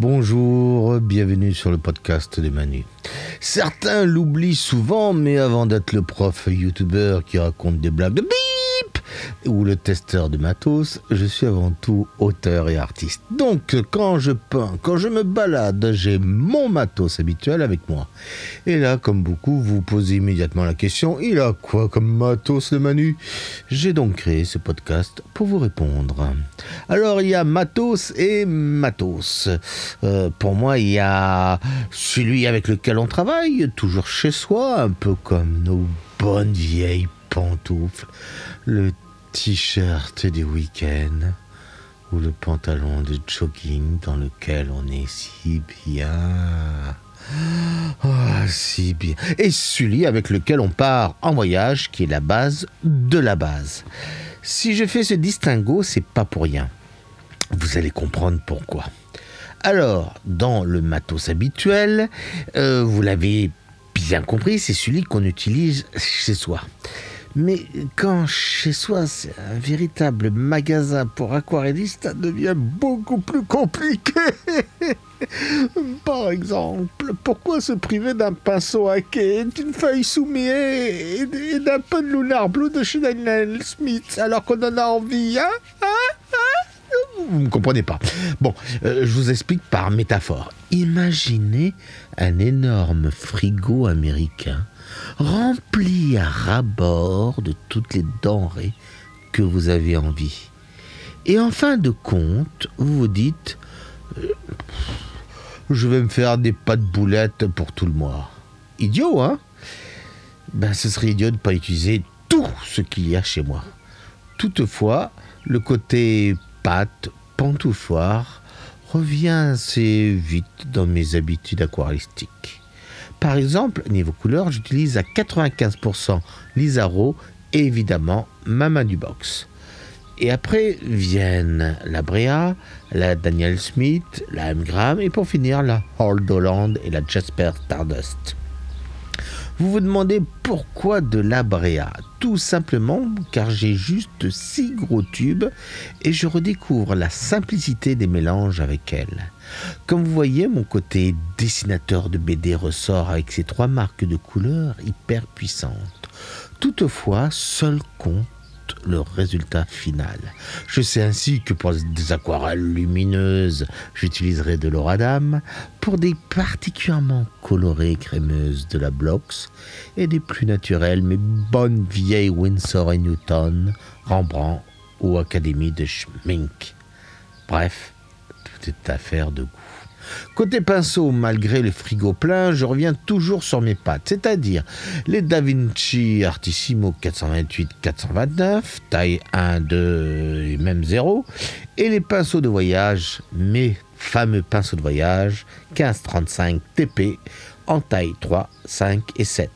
Bonjour, bienvenue sur le podcast de Manu. Certains l'oublient souvent, mais avant d'être le prof youtubeur qui raconte des blagues de bip ou le testeur de matos, je suis avant tout auteur et artiste. Donc quand je peins, quand je me balade, j'ai mon matos habituel avec moi. Et là, comme beaucoup, vous posez immédiatement la question, il a quoi comme matos le Manu? J'ai donc créé ce podcast pour vous répondre. Alors il y a matos et matos. Euh, pour moi, il y a celui avec lequel on travaille, toujours chez soi, un peu comme nos bonnes vieilles pantoufles, le t-shirt du week-end ou le pantalon de jogging dans lequel on est si bien. Ah, si bien. Et celui avec lequel on part en voyage, qui est la base de la base. Si je fais ce distinguo, c'est pas pour rien. Vous allez comprendre pourquoi. Alors, dans le matos habituel, euh, vous l'avez bien compris, c'est celui qu'on utilise chez soi. Mais quand chez soi c'est un véritable magasin pour aquarellistes, ça devient beaucoup plus compliqué. Par exemple, pourquoi se priver d'un pinceau à quai, d'une feuille soumiée et d'un peu de lunar blue de chez Daniel Smith alors qu'on en a envie, hein, hein? Vous ne comprenez pas. Bon, euh, je vous explique par métaphore. Imaginez un énorme frigo américain rempli à ras-bord de toutes les denrées que vous avez envie. Et en fin de compte, vous vous dites euh, Je vais me faire des pâtes boulettes pour tout le mois. Idiot, hein? Ben, ce serait idiot de ne pas utiliser tout ce qu'il y a chez moi. Toutefois, le côté pâte, pantoufloire, revient assez vite dans mes habitudes aquaristiques. Par exemple, niveau couleur, j'utilise à 95% l'Isaro et évidemment ma main du box. Et après viennent la Brea, la Daniel Smith, la M. Graham et pour finir la Hold Holland et la Jasper Stardust. Vous vous demandez pourquoi de la Brea? Tout simplement car j'ai juste six gros tubes et je redécouvre la simplicité des mélanges avec elle. Comme vous voyez, mon côté dessinateur de BD ressort avec ces trois marques de couleurs hyper puissantes. Toutefois, seul compte le résultat final. Je sais ainsi que pour des aquarelles lumineuses, j'utiliserai de l'oradam, pour des particulièrement colorées crémeuses de la Blox, et des plus naturelles mais bonnes vieilles Winsor et Newton, Rembrandt ou Académie de Schmink. Bref, tout est affaire de goût. Côté pinceau, malgré le frigo plein, je reviens toujours sur mes pattes, c'est-à-dire les Da Vinci Artissimo 428-429, taille 1, 2 et même 0, et les pinceaux de voyage, mes fameux pinceaux de voyage 1535 TP en taille 3, 5 et 7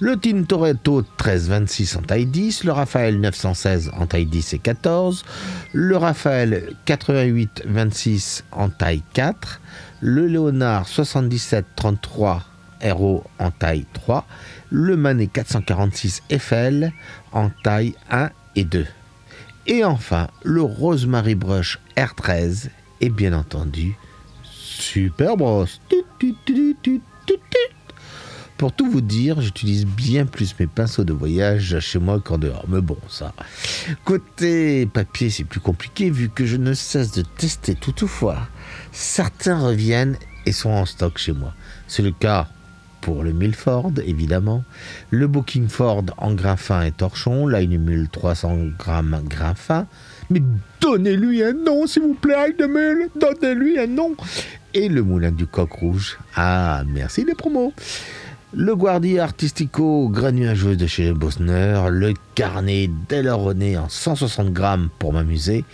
le Tintoretto 1326 en taille 10, le Raphaël 916 en taille 10 et 14, le Raphaël 8826 en taille 4, le Léonard 7733 RO en taille 3, le Manet 446 FL en taille 1 et 2. Et enfin, le Rosemary Brush R13 et bien entendu Super Brosse. Pour tout vous dire, j'utilise bien plus mes pinceaux de voyage chez moi qu'en dehors. Mais bon, ça. Côté papier, c'est plus compliqué vu que je ne cesse de tester toutefois. Certains reviennent et sont en stock chez moi. C'est le cas pour le Milford, évidemment, le Bookingford en grain fin et torchon, Mule 300 grammes grain fin. Mais donnez-lui un nom, s'il vous plaît, Mule, donnez-lui un nom. Et le moulin du coq rouge. Ah, merci les promos le Guardi Artistico granuageuse de chez Bosner, le carnet René en 160 grammes pour m'amuser,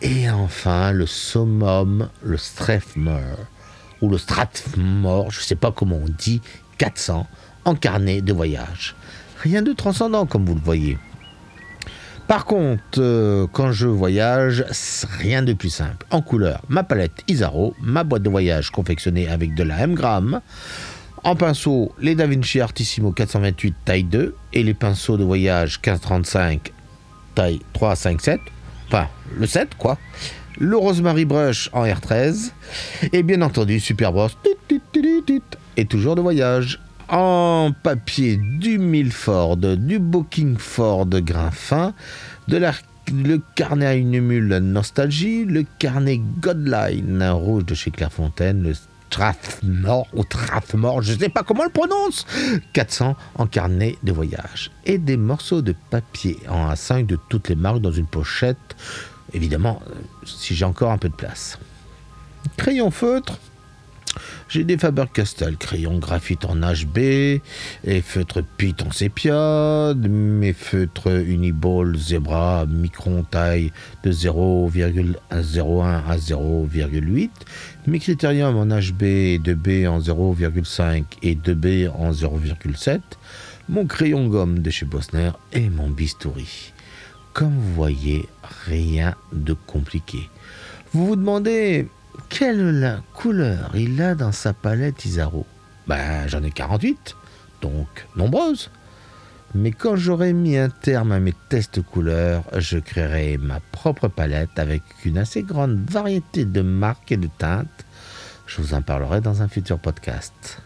et enfin le summum, le Strathmore, ou le Strathmore, je ne sais pas comment on dit, 400 en carnet de voyage. Rien de transcendant comme vous le voyez. Par contre, euh, quand je voyage, rien de plus simple. En couleur, ma palette Isaro, ma boîte de voyage confectionnée avec de la M gramme, en pinceau, les Da Vinci Artissimo 428 taille 2 et les pinceaux de voyage 1535 taille 3 5 7. Enfin, le 7 quoi. Le Rosemary Brush en R13. Et bien entendu, Superboss. Et toujours de voyage. En papier du Milford, du Bookingford grain fin, de la le carnet à une mule Nostalgie, le carnet Godline rouge de chez Clairefontaine, le Strathmore ou Strathmore, je ne sais pas comment le prononce, 400 en carnet de voyage et des morceaux de papier en A5 de toutes les marques dans une pochette, évidemment si j'ai encore un peu de place. Crayon feutre, j'ai des Faber-Castell, crayons graphite en HB, et feutres Pit en sépia, mes feutres Uniball Zebra micron taille de 0,01 à 0,8, mes critériums en HB 2B en 0,5 et 2B en 0,7, mon crayon gomme de chez Bosner et mon bistouri. Comme vous voyez, rien de compliqué. Vous vous demandez, quelle couleur il a dans sa palette Isaro? Ben, j'en ai 48, donc nombreuses. Mais quand j'aurai mis un terme à mes tests couleurs, je créerai ma propre palette avec une assez grande variété de marques et de teintes. Je vous en parlerai dans un futur podcast.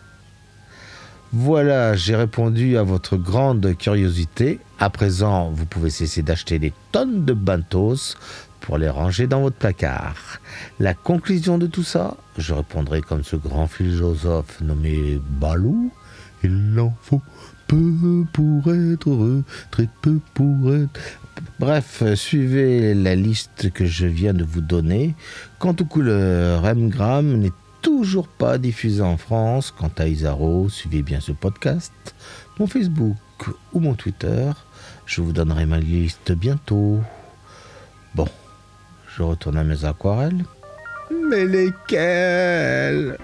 Voilà, j'ai répondu à votre grande curiosité. À présent, vous pouvez cesser d'acheter des tonnes de bantos pour les ranger dans votre placard. La conclusion de tout ça, je répondrai comme ce grand philosophe nommé Balou. Il en faut peu pour être heureux, très peu pour être... Bref, suivez la liste que je viens de vous donner. Quant aux couleurs, M-Gram n'est toujours pas diffusé en France. Quant à Isaro, suivez bien ce podcast, mon Facebook ou mon Twitter. Je vous donnerai ma liste bientôt. Bon, je retourne à mes aquarelles. Mais lesquelles?